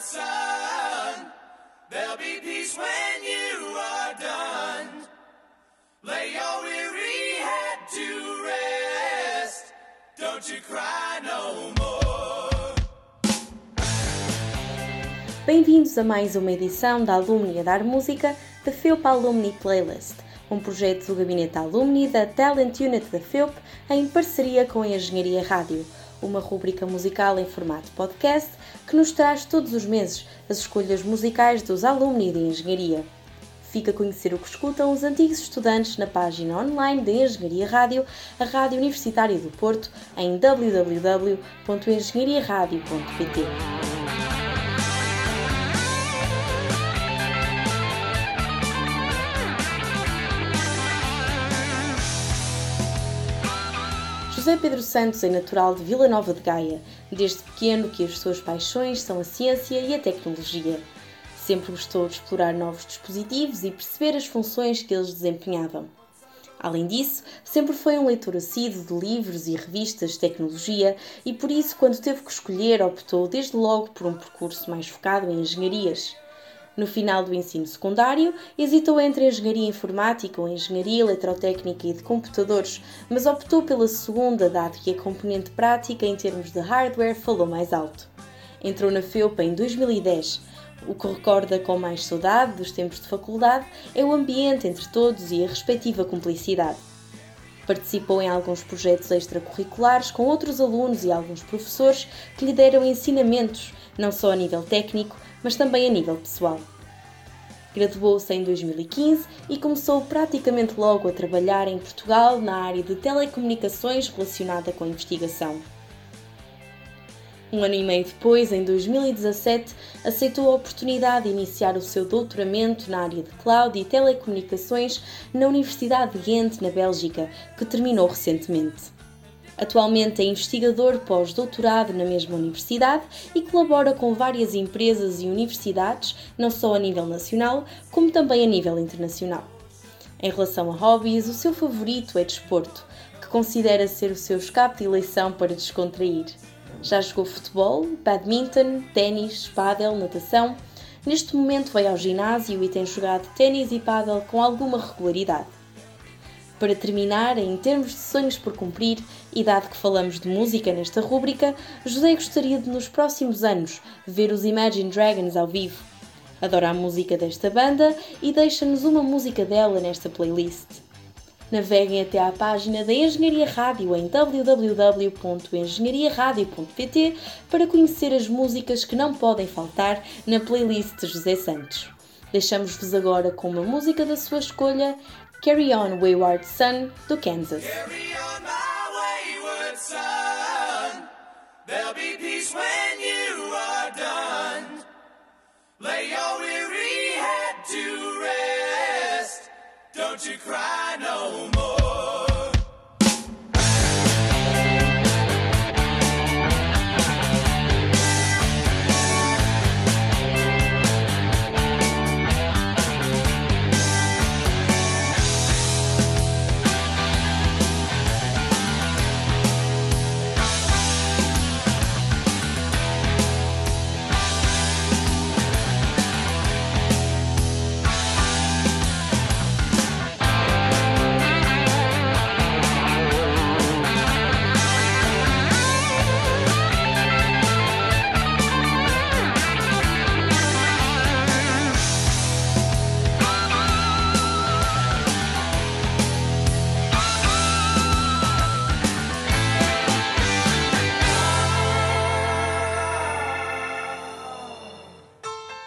son. There'll be peace when you are done. Lay your weary head to rest. Don't you cry no more. Bem-vindos a mais uma edição da Alumni Dar Música da FEUP Alumni Playlist, um projeto do Gabinete Alumni da Talent Unit da FEUP em parceria com a Engenharia Rádio, uma rúbrica musical em formato podcast que nos traz todos os meses as escolhas musicais dos alumni de Engenharia. Fica a conhecer o que escutam os antigos estudantes na página online da Engenharia Rádio, a Rádio Universitária do Porto, em www.engenhariaradio.pt. José Pedro Santos é natural de Vila Nova de Gaia, desde pequeno que as suas paixões são a ciência e a tecnologia. Sempre gostou de explorar novos dispositivos e perceber as funções que eles desempenhavam. Além disso, sempre foi um leitor assíduo de livros e revistas de tecnologia e por isso, quando teve que escolher, optou desde logo por um percurso mais focado em engenharias. No final do ensino secundário, hesitou entre engenharia informática ou engenharia eletrotécnica e de computadores, mas optou pela segunda, dado que a componente prática em termos de hardware falou mais alto. Entrou na FEUPA em 2010. O que recorda com mais saudade dos tempos de faculdade é o ambiente entre todos e a respectiva cumplicidade. Participou em alguns projetos extracurriculares com outros alunos e alguns professores que lhe deram ensinamentos, não só a nível técnico, mas também a nível pessoal. Graduou-se em 2015 e começou praticamente logo a trabalhar em Portugal na área de telecomunicações relacionada com investigação. Um ano e meio depois, em 2017, aceitou a oportunidade de iniciar o seu doutoramento na área de cloud e telecomunicações na Universidade de Ghent, na Bélgica, que terminou recentemente. Atualmente é investigador pós-doutorado na mesma universidade e colabora com várias empresas e universidades, não só a nível nacional, como também a nível internacional. Em relação a hobbies, o seu favorito é desporto, que considera ser o seu escape de eleição para descontrair. Já jogou futebol, badminton, ténis, pádel, natação. Neste momento vai ao ginásio e tem jogado ténis e pádel com alguma regularidade. Para terminar, em termos de sonhos por cumprir, e dado que falamos de música nesta rúbrica, José gostaria de nos próximos anos ver os Imagine Dragons ao vivo. Adora a música desta banda e deixa-nos uma música dela nesta playlist. Naveguem até à página da Engenharia Rádio em www.engenhariaradio.pt para conhecer as músicas que não podem faltar na playlist de José Santos. Deixamos-vos agora com uma música da sua escolha, Carry On Wayward Son, do Kansas. Carry on, my wayward son. There'll be peace when you are done. Lay your weary head to rest. Don't you cry no more.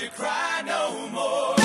you cry no more.